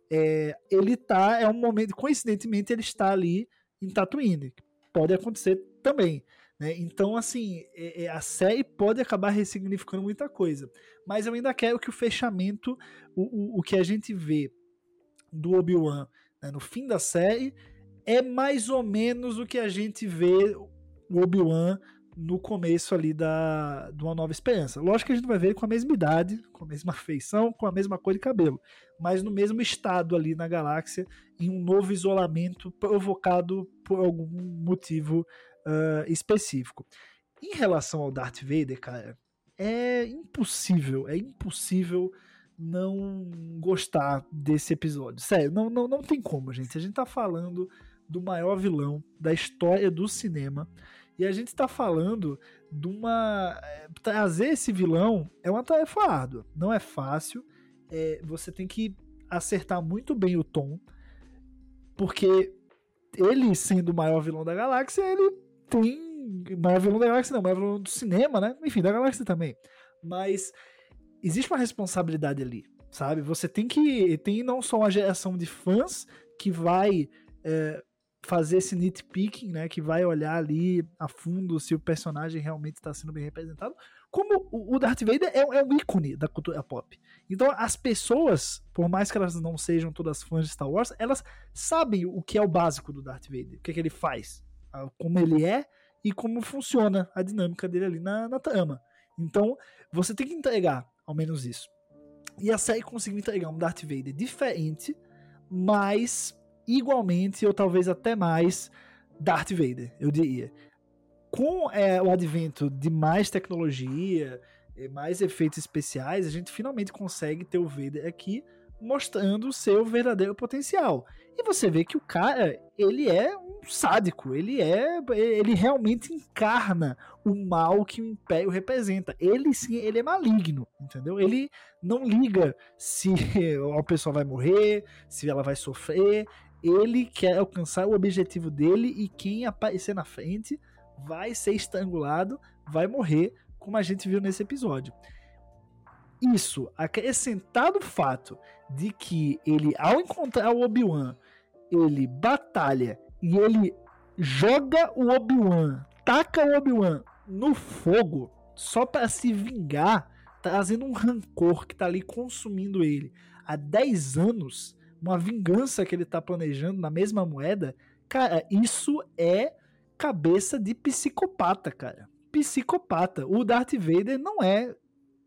É, ele tá, é um momento, coincidentemente, ele está ali em Tatooine. Pode acontecer também. Né? Então, assim, é, é, a série pode acabar ressignificando muita coisa. Mas eu ainda quero que o fechamento, o, o, o que a gente vê do Obi-Wan né, no fim da série, é mais ou menos o que a gente vê o Obi-Wan no começo ali da, de Uma Nova Esperança. Lógico que a gente vai ver com a mesma idade, com a mesma feição, com a mesma cor de cabelo, mas no mesmo estado ali na galáxia, em um novo isolamento provocado por algum motivo uh, específico. Em relação ao Darth Vader, cara, é impossível, é impossível não gostar desse episódio. Sério, não, não, não tem como, gente. A gente tá falando do maior vilão da história do cinema. E a gente está falando de uma. Eh, trazer esse vilão é uma tarefa árdua. Não é fácil. É, você tem que acertar muito bem o tom. Porque ele, sendo o maior vilão da galáxia, ele tem. Maior vilão da galáxia, não, maior vilão do cinema, né? Enfim, da galáxia também. Mas existe uma responsabilidade ali, sabe? Você tem que. Tem não só uma geração de fãs que vai. É, fazer esse nitpicking, né, que vai olhar ali a fundo se o personagem realmente está sendo bem representado, como o Darth Vader é, é, um ícone da cultura pop. Então as pessoas, por mais que elas não sejam todas fãs de Star Wars, elas sabem o que é o básico do Darth Vader, o que, é que ele faz, como ele é e como funciona a dinâmica dele ali na, na trama. Então você tem que entregar ao menos isso. E a série conseguiu entregar um Darth Vader diferente, mas igualmente, ou talvez até mais, Darth Vader, eu diria. Com é, o advento de mais tecnologia, mais efeitos especiais, a gente finalmente consegue ter o Vader aqui mostrando o seu verdadeiro potencial. E você vê que o cara, ele é um sádico, ele é, ele realmente encarna o mal que o Império representa. Ele sim, ele é maligno, entendeu? Ele não liga se a pessoa vai morrer, se ela vai sofrer, ele quer alcançar o objetivo dele e quem aparecer na frente vai ser estrangulado, vai morrer, como a gente viu nesse episódio. Isso, acrescentado o fato de que ele, ao encontrar o Obi-Wan, ele batalha e ele joga o Obi-Wan, taca o Obi-Wan no fogo só para se vingar, trazendo um rancor que tá ali consumindo ele há 10 anos uma vingança que ele tá planejando na mesma moeda, cara, isso é cabeça de psicopata, cara. Psicopata. O Darth Vader não é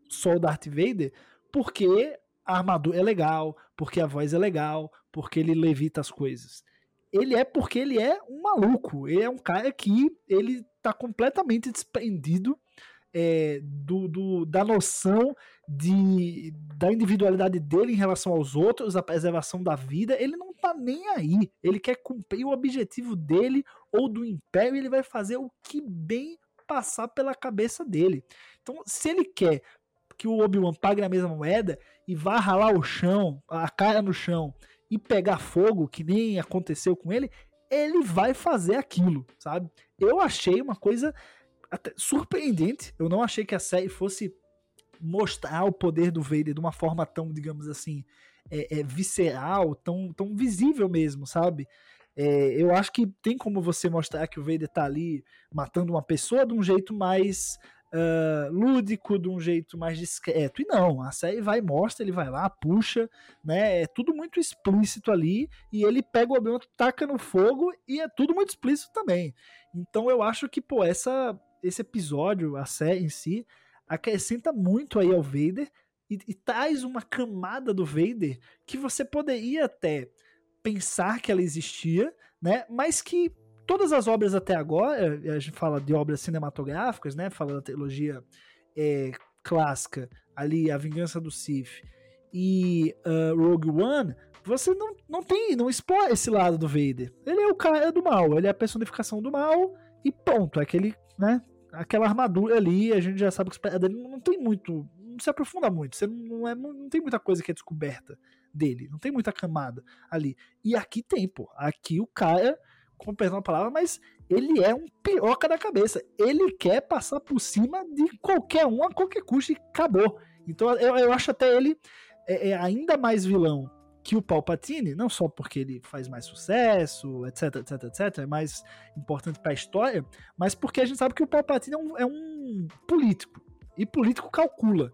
só o Darth Vader porque a armadura é legal, porque a voz é legal, porque ele levita as coisas. Ele é porque ele é um maluco. Ele é um cara que ele tá completamente desprendido é, do, do, da noção de, da individualidade dele em relação aos outros, a preservação da vida, ele não tá nem aí. Ele quer cumprir o objetivo dele ou do império, ele vai fazer o que bem passar pela cabeça dele. Então, se ele quer que o Obi-Wan pague na mesma moeda e vá ralar o chão, a cara no chão e pegar fogo, que nem aconteceu com ele, ele vai fazer aquilo, sabe? Eu achei uma coisa surpreendente. Eu não achei que a série fosse mostrar o poder do Vader de uma forma tão, digamos assim, é, é, visceral, tão, tão visível mesmo, sabe? É, eu acho que tem como você mostrar que o Vader tá ali matando uma pessoa de um jeito mais uh, lúdico, de um jeito mais discreto. E não, a série vai, mostra, ele vai lá, puxa, né? É tudo muito explícito ali. E ele pega o Obi-Wan, taca no fogo e é tudo muito explícito também. Então eu acho que, pô, essa esse episódio, a série em si, acrescenta muito aí ao Vader e, e, traz uma camada do Vader que você poderia até pensar que ela existia, né? Mas que todas as obras até agora, a gente fala de obras cinematográficas, né? Fala da trilogia é, clássica, ali A Vingança do Sith e uh, Rogue One, você não, não tem, não explora esse lado do Vader. Ele é o cara do mal, ele é a personificação do mal e ponto. É aquele, né? Aquela armadura ali, a gente já sabe que espera dele não tem muito. Não se aprofunda muito. Você não, é, não tem muita coisa que é descoberta dele. Não tem muita camada ali. E aqui tem, pô. Aqui o cara, com perdão a palavra, mas ele é um piroca da cabeça. Ele quer passar por cima de qualquer um a qualquer custo e acabou. Então eu, eu acho até ele é, é ainda mais vilão que o Palpatine, não só porque ele faz mais sucesso, etc, etc, etc, é mais importante para a história, mas porque a gente sabe que o Palpatine é um, é um político. E político calcula.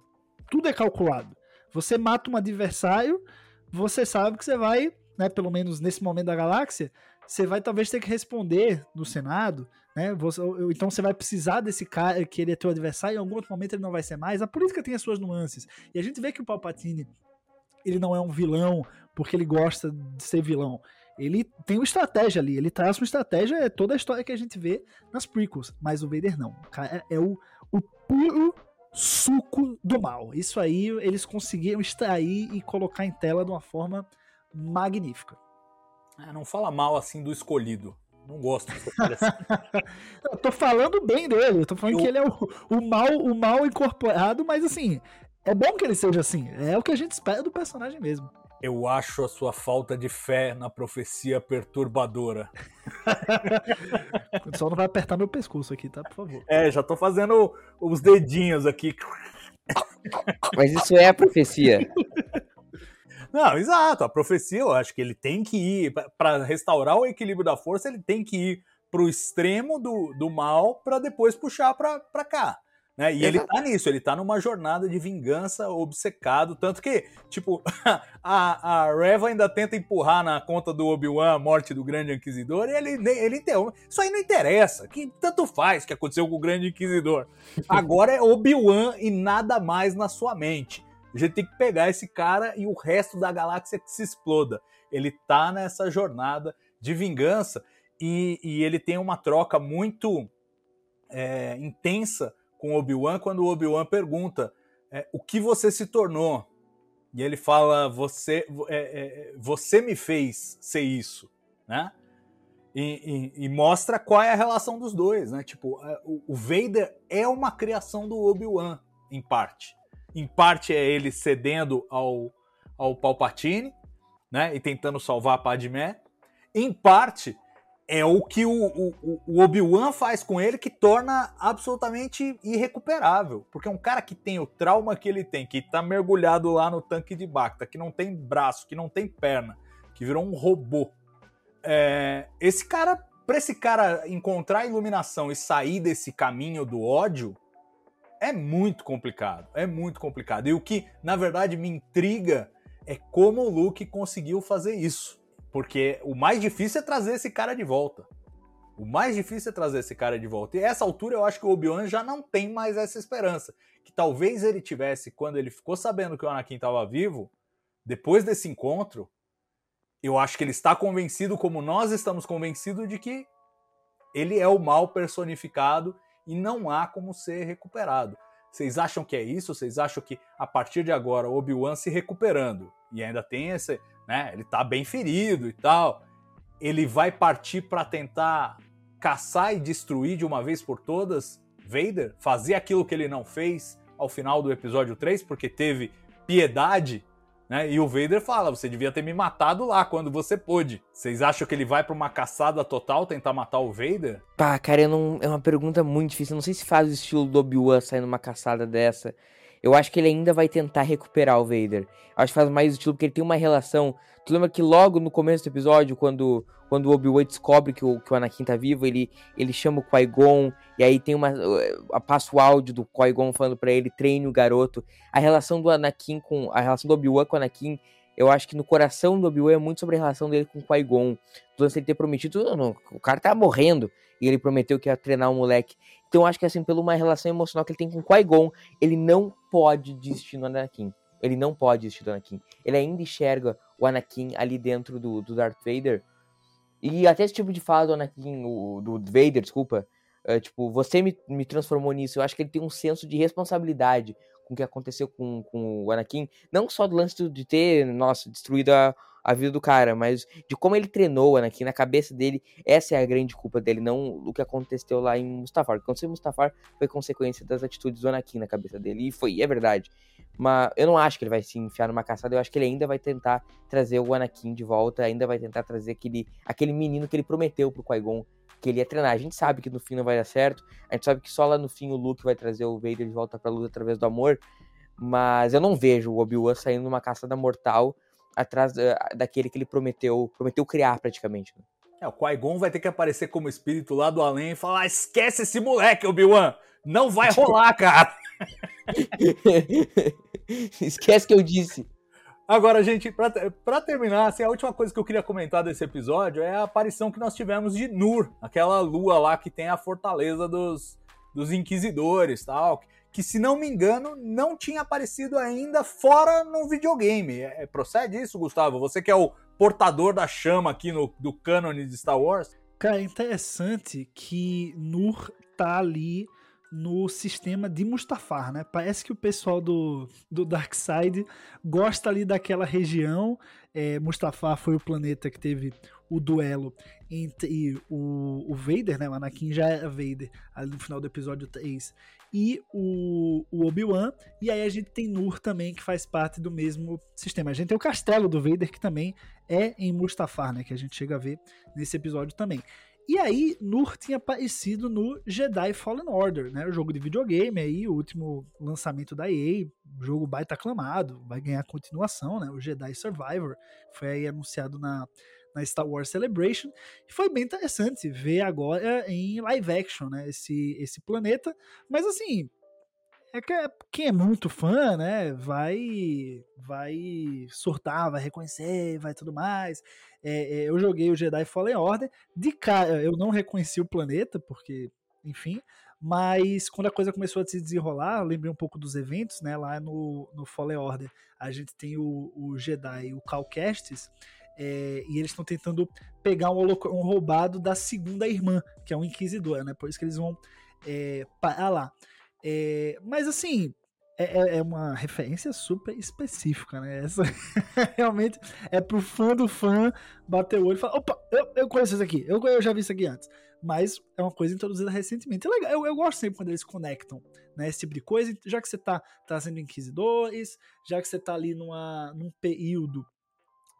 Tudo é calculado. Você mata um adversário, você sabe que você vai, né, pelo menos nesse momento da galáxia, você vai talvez ter que responder no Senado, Né? Você, então você vai precisar desse cara que ele é teu adversário, em algum outro momento ele não vai ser mais. A política tem as suas nuances. E a gente vê que o Palpatine ele não é um vilão porque ele gosta de ser vilão. Ele tem uma estratégia ali, ele traz uma estratégia, é toda a história que a gente vê nas prequels, mas o Vader não. O cara é o, o puro suco do mal. Isso aí eles conseguiram extrair e colocar em tela de uma forma magnífica. É, não fala mal assim do escolhido. Não gosto eu tô falando bem dele, eu tô falando eu... que ele é o, o, mal, o mal incorporado, mas assim, é bom que ele seja assim. É o que a gente espera do personagem mesmo. Eu acho a sua falta de fé na profecia perturbadora. Só não vai apertar meu pescoço aqui, tá? Por favor. É, já tô fazendo os dedinhos aqui. Mas isso é a profecia. Não, exato. A profecia, eu acho que ele tem que ir para restaurar o equilíbrio da força, ele tem que ir pro extremo do, do mal para depois puxar para cá. Né? E ele tá nisso, ele tá numa jornada de vingança obcecado, tanto que, tipo, a, a Reva ainda tenta empurrar na conta do Obi-Wan a morte do Grande Inquisidor, e ele, ele interrompe. Isso aí não interessa, que tanto faz que aconteceu com o Grande Inquisidor. Agora é Obi-Wan e nada mais na sua mente. A gente tem que pegar esse cara e o resto da galáxia que se exploda. Ele tá nessa jornada de vingança e, e ele tem uma troca muito é, intensa com Obi-Wan quando o Obi-Wan pergunta é, o que você se tornou. E ele fala, você, é, é, você me fez ser isso, né? E, e, e, mostra qual é a relação dos dois, né? Tipo, é, o, o Vader é uma criação do Obi-Wan, em parte. Em parte é ele cedendo ao, ao Palpatine, né? E tentando salvar a Padmé. Em parte é o que o, o, o Obi-Wan faz com ele que torna absolutamente irrecuperável. Porque um cara que tem o trauma que ele tem, que tá mergulhado lá no tanque de Bacta, que não tem braço, que não tem perna, que virou um robô. É, esse cara, pra esse cara encontrar a iluminação e sair desse caminho do ódio, é muito complicado. É muito complicado. E o que, na verdade, me intriga é como o Luke conseguiu fazer isso porque o mais difícil é trazer esse cara de volta. O mais difícil é trazer esse cara de volta. E essa altura eu acho que o Obi-Wan já não tem mais essa esperança. Que talvez ele tivesse quando ele ficou sabendo que o Anakin estava vivo, depois desse encontro, eu acho que ele está convencido, como nós estamos convencidos, de que ele é o mal personificado e não há como ser recuperado. Vocês acham que é isso? Vocês acham que a partir de agora o Obi-Wan se recuperando e ainda tem esse, né? Ele tá bem ferido e tal. Ele vai partir para tentar caçar e destruir de uma vez por todas Vader, fazer aquilo que ele não fez ao final do episódio 3, porque teve piedade, né? E o Vader fala: "Você devia ter me matado lá quando você pôde". Vocês acham que ele vai para uma caçada total tentar matar o Vader? Pá, cara, não... é uma pergunta muito difícil. Eu não sei se faz o estilo do Obi-Wan sair numa caçada dessa. Eu acho que ele ainda vai tentar recuperar o Vader. Acho que faz mais estilo porque ele tem uma relação. Tu lembra que logo no começo do episódio, quando, quando o Obi-Wan descobre que o, que o Anakin tá vivo, ele, ele chama o Qui-Gon, e aí tem uma. passa o áudio do Qui-Gon falando para ele, treine o garoto. A relação do Anakin com. A relação do Obi-Wan com o Anakin eu acho que no coração do Obi-Wan é muito sobre a relação dele com o Qui-Gon. Do ele ter prometido, não, não, o cara tá morrendo, e ele prometeu que ia treinar o moleque. Então eu acho que assim, pela uma relação emocional que ele tem com o Qui-Gon, ele não pode desistir do Anakin. Ele não pode desistir do Anakin. Ele ainda enxerga o Anakin ali dentro do, do Darth Vader. E até esse tipo de fala do Anakin, o, do Vader, desculpa, é, tipo, você me, me transformou nisso. Eu acho que ele tem um senso de responsabilidade com o que aconteceu com, com o Anakin. Não só do lance de ter, nossa, destruído a, a vida do cara, mas de como ele treinou Anakin na cabeça dele. Essa é a grande culpa dele, não o que aconteceu lá em Mustafar. O que aconteceu em Mustafar foi consequência das atitudes do Anakin na cabeça dele. E foi, é verdade. Mas eu não acho que ele vai se enfiar numa caçada. Eu acho que ele ainda vai tentar trazer o Anakin de volta. Ainda vai tentar trazer aquele, aquele menino que ele prometeu pro Qui-Gon que ele ia treinar. A gente sabe que no fim não vai dar certo. A gente sabe que só lá no fim o Luke vai trazer o Vader de volta pra luta através do amor. Mas eu não vejo o Obi-Wan saindo numa caçada mortal atrás daquele que ele prometeu, prometeu criar praticamente. Né? É, o Qui-Gon vai ter que aparecer como espírito lá do além e falar: esquece esse moleque, Obi-Wan! Não vai rolar, cara! esquece que eu disse. Agora, gente, para terminar, assim, a última coisa que eu queria comentar desse episódio é a aparição que nós tivemos de Nur, aquela lua lá que tem a fortaleza dos, dos inquisidores tal, que se não me engano não tinha aparecido ainda fora no videogame. É, é procede isso, Gustavo? Você que é o portador da chama aqui no, do cânone de Star Wars? Cara, é interessante que Nur tá ali no sistema de Mustafar, né? Parece que o pessoal do, do Darkseid gosta ali daquela região. É, Mustafar foi o planeta que teve o duelo entre o, o Vader, né? O Anakin já era Vader ali no final do episódio 3 e o, o Obi-Wan. E aí a gente tem Nur também, que faz parte do mesmo sistema. A gente tem o castelo do Vader, que também é em Mustafar, né? Que a gente chega a ver nesse episódio também. E aí, Nur tinha aparecido no Jedi Fallen Order, né? O jogo de videogame aí, o último lançamento da EA, jogo baita aclamado, vai ganhar continuação, né? O Jedi Survivor foi aí anunciado na, na Star Wars Celebration. E foi bem interessante ver agora em live action, né? Esse, esse planeta. Mas assim, é que quem é muito fã, né, vai vai surtar, vai reconhecer, vai tudo mais. É, é, eu joguei o Jedi Fallen Order, de cara eu não reconheci o planeta, porque, enfim, mas quando a coisa começou a se desenrolar, eu lembrei um pouco dos eventos, né, lá no, no Fallen Order, a gente tem o, o Jedi, o Cal Kestis, é, e eles estão tentando pegar um, um, roubado da segunda irmã, que é um inquisidor, né? Por isso que eles vão é, lá. É, mas assim, é, é, é, uma referência super específica, né? Essa realmente é pro fã do fã bater o olho e falar: opa, eu, eu conheço isso aqui, eu, eu já vi isso aqui antes. Mas é uma coisa introduzida recentemente. É legal, eu, eu gosto sempre quando eles conectam né, esse tipo de coisa, já que você tá trazendo inquisidores, já que você tá ali numa, num período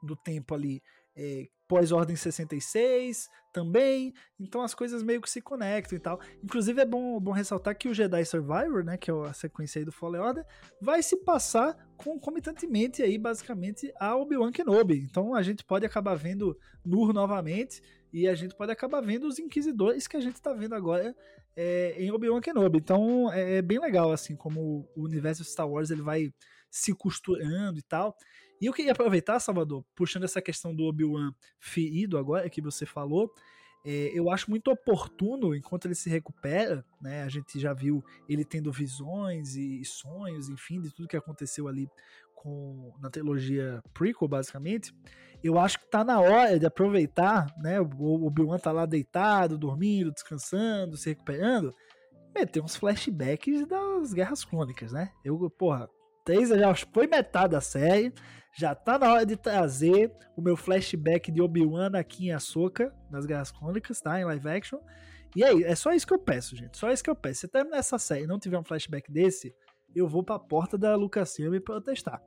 do tempo ali é, pós-ordem 66 também, então as coisas meio que se conectam e tal. Inclusive é bom, bom ressaltar que o Jedi Survivor, né, que é a sequência aí do Fallen Order, vai se passar concomitantemente aí basicamente a Obi-Wan Kenobi. Então a gente pode acabar vendo Nur novamente e a gente pode acabar vendo os Inquisidores que a gente está vendo agora é, em Obi-Wan Kenobi. Então é, é bem legal assim como o universo Star Wars ele vai se costurando e tal. E eu queria aproveitar, Salvador, puxando essa questão do Obi-Wan ferido agora que você falou, é, eu acho muito oportuno, enquanto ele se recupera, né, a gente já viu ele tendo visões e sonhos, enfim, de tudo que aconteceu ali com, na trilogia prequel, basicamente, eu acho que tá na hora de aproveitar, né, o Obi-Wan tá lá deitado, dormindo, descansando, se recuperando, meter uns flashbacks das Guerras Clônicas, né? Eu, porra, três já foi metade da série, já tá na hora de trazer o meu flashback de Obi-Wan aqui em Ahsoka, nas Guerras Crônicas, tá? Em live action. E aí, é só isso que eu peço, gente. Só isso que eu peço. Se terminar essa série e não tiver um flashback desse, eu vou pra porta da Lucasfilm protestar.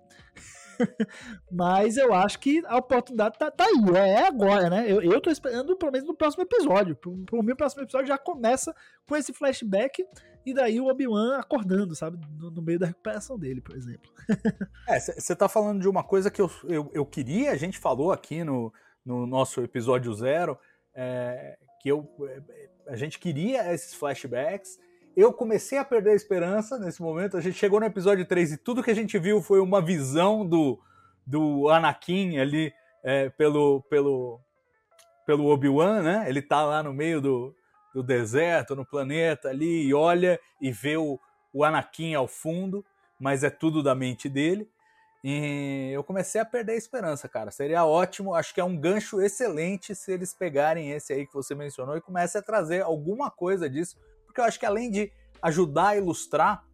Mas eu acho que a oportunidade tá, tá aí, é, é agora, né? Eu, eu tô esperando pelo menos no próximo episódio. Pro, pro meu próximo episódio já começa com esse flashback e daí o Obi-Wan acordando, sabe? No, no, meio da recuperação dele, por exemplo. é, você tá falando de uma coisa que eu, eu, eu, queria, a gente falou aqui no, no nosso episódio zero, é, que eu, é, a gente queria esses flashbacks. Eu comecei a perder a esperança nesse momento. A gente chegou no episódio 3 e tudo que a gente viu foi uma visão do, do Anakin ali é, pelo, pelo, pelo Obi-Wan, né? Ele tá lá no meio do, do deserto, no planeta ali, e olha e vê o, o Anakin ao fundo, mas é tudo da mente dele. E eu comecei a perder a esperança, cara. Seria ótimo, acho que é um gancho excelente se eles pegarem esse aí que você mencionou e comecem a trazer alguma coisa disso, porque eu acho que além de ajudar a ilustrar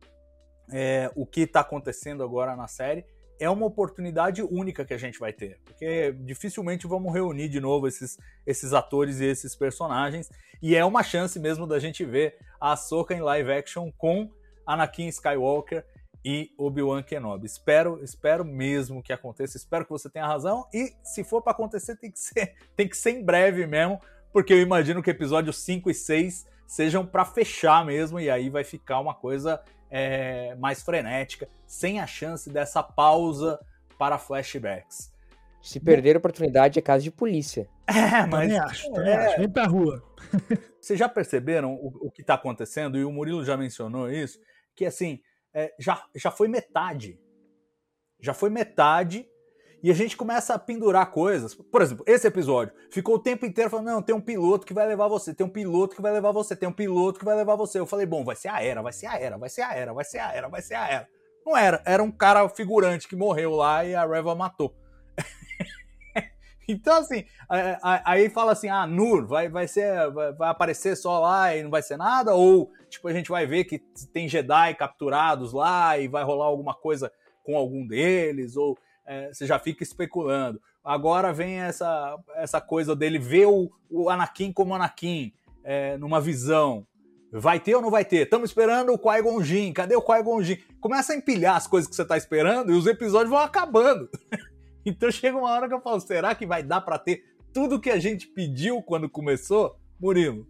é, o que está acontecendo agora na série, é uma oportunidade única que a gente vai ter, porque dificilmente vamos reunir de novo esses, esses atores e esses personagens, e é uma chance mesmo da gente ver a Ahsoka em live action com Anakin Skywalker e Obi-Wan Kenobi. Espero, espero mesmo que aconteça, espero que você tenha razão, e se for para acontecer tem que ser, tem que ser em breve mesmo, porque eu imagino que episódios 5 e 6 sejam para fechar mesmo, e aí vai ficar uma coisa é, mais frenética, sem a chance dessa pausa para flashbacks. Se perder a oportunidade é caso de polícia. É, mas. Também acho, também é... acho. Vem pra rua. Vocês já perceberam o, o que está acontecendo? E o Murilo já mencionou isso, que assim, é, já, já foi metade. Já foi metade e a gente começa a pendurar coisas. Por exemplo, esse episódio ficou o tempo inteiro falando: não, tem um piloto que vai levar você, tem um piloto que vai levar você, tem um piloto que vai levar você. Eu falei: bom, vai ser a era, vai ser a era, vai ser a era, vai ser a era, vai ser a era. Não era, era um cara figurante que morreu lá e a Reva matou. então, assim, aí fala assim: ah, Nur vai, vai, ser, vai, aparecer só lá e não vai ser nada? Ou, tipo, a gente vai ver que tem Jedi capturados lá e vai rolar alguma coisa com algum deles? Ou é, você já fica especulando. Agora vem essa, essa coisa dele ver o, o Anakin como Anakin, é, numa visão. Vai ter ou não vai ter? Estamos esperando o Qui-Gon. Cadê o Qui-Gon? Começa a empilhar as coisas que você está esperando e os episódios vão acabando. então chega uma hora que eu falo, será que vai dar para ter tudo que a gente pediu quando começou? Murilo.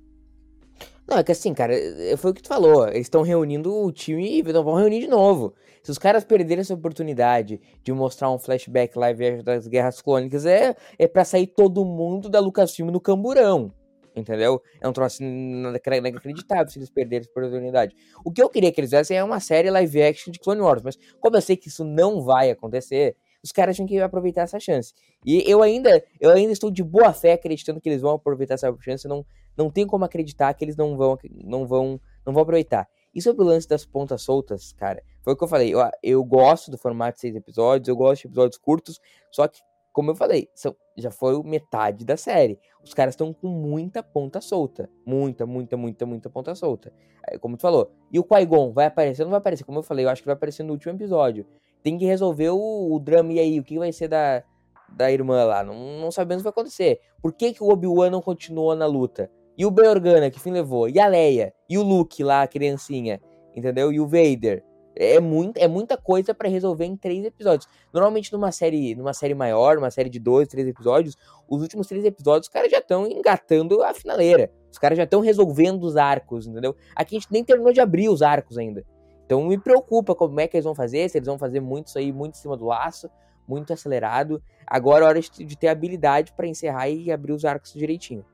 Não, é que assim, cara, é, foi o que tu falou. Eles estão reunindo o time e vão reunir de novo. Se os caras perderem essa oportunidade de mostrar um flashback live das Guerras Clônicas, é, é pra sair todo mundo da Lucasfilm no camburão. Entendeu? É um troço inacreditável se eles perderem essa oportunidade. O que eu queria que eles fizessem é uma série live action de Clone Wars, mas como eu sei que isso não vai acontecer, os caras tinham que aproveitar essa chance. E eu ainda, eu ainda estou de boa fé acreditando que eles vão aproveitar essa chance. Não, não tenho como acreditar que eles não vão, não vão, não vão aproveitar. E sobre o lance das pontas soltas, cara, foi o que eu falei. Eu, eu gosto do formato de seis episódios, eu gosto de episódios curtos, só que, como eu falei, são, já foi metade da série. Os caras estão com muita ponta solta. Muita, muita, muita, muita ponta solta. Como tu falou. E o Qui-Gon vai aparecer ou não vai aparecer? Como eu falei, eu acho que vai aparecer no último episódio. Tem que resolver o, o drama e aí, o que vai ser da, da irmã lá? Não, não sabemos o que vai acontecer. Por que, que o Obi-Wan não continuou na luta? E o Ben Organa, que fim levou? E a Leia? E o Luke lá, a criancinha? Entendeu? E o Vader? É, muito, é muita coisa para resolver em três episódios. Normalmente numa série, numa série maior, numa série de dois, três episódios, os últimos três episódios os caras já estão engatando a finaleira. Os caras já estão resolvendo os arcos, entendeu? Aqui a gente nem terminou de abrir os arcos ainda. Então me preocupa como é que eles vão fazer, se eles vão fazer muito isso aí, muito em cima do laço, muito acelerado. Agora é hora de ter habilidade para encerrar e abrir os arcos direitinho.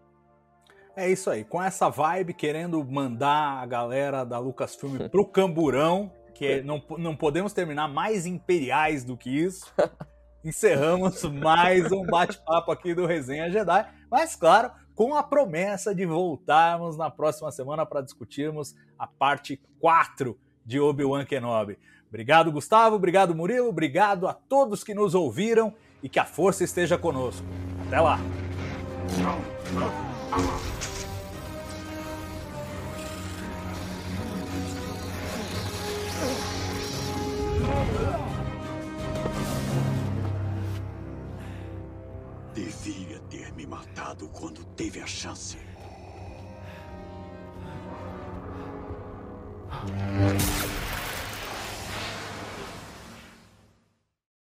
É isso aí, com essa vibe, querendo mandar a galera da Lucasfilm pro camburão, que não, não podemos terminar mais imperiais do que isso. Encerramos mais um bate-papo aqui do Resenha Jedi, mas claro, com a promessa de voltarmos na próxima semana para discutirmos a parte 4 de Obi-Wan Kenobi. Obrigado, Gustavo, obrigado, Murilo, obrigado a todos que nos ouviram e que a força esteja conosco. Até lá! Devia ter me matado quando teve a chance.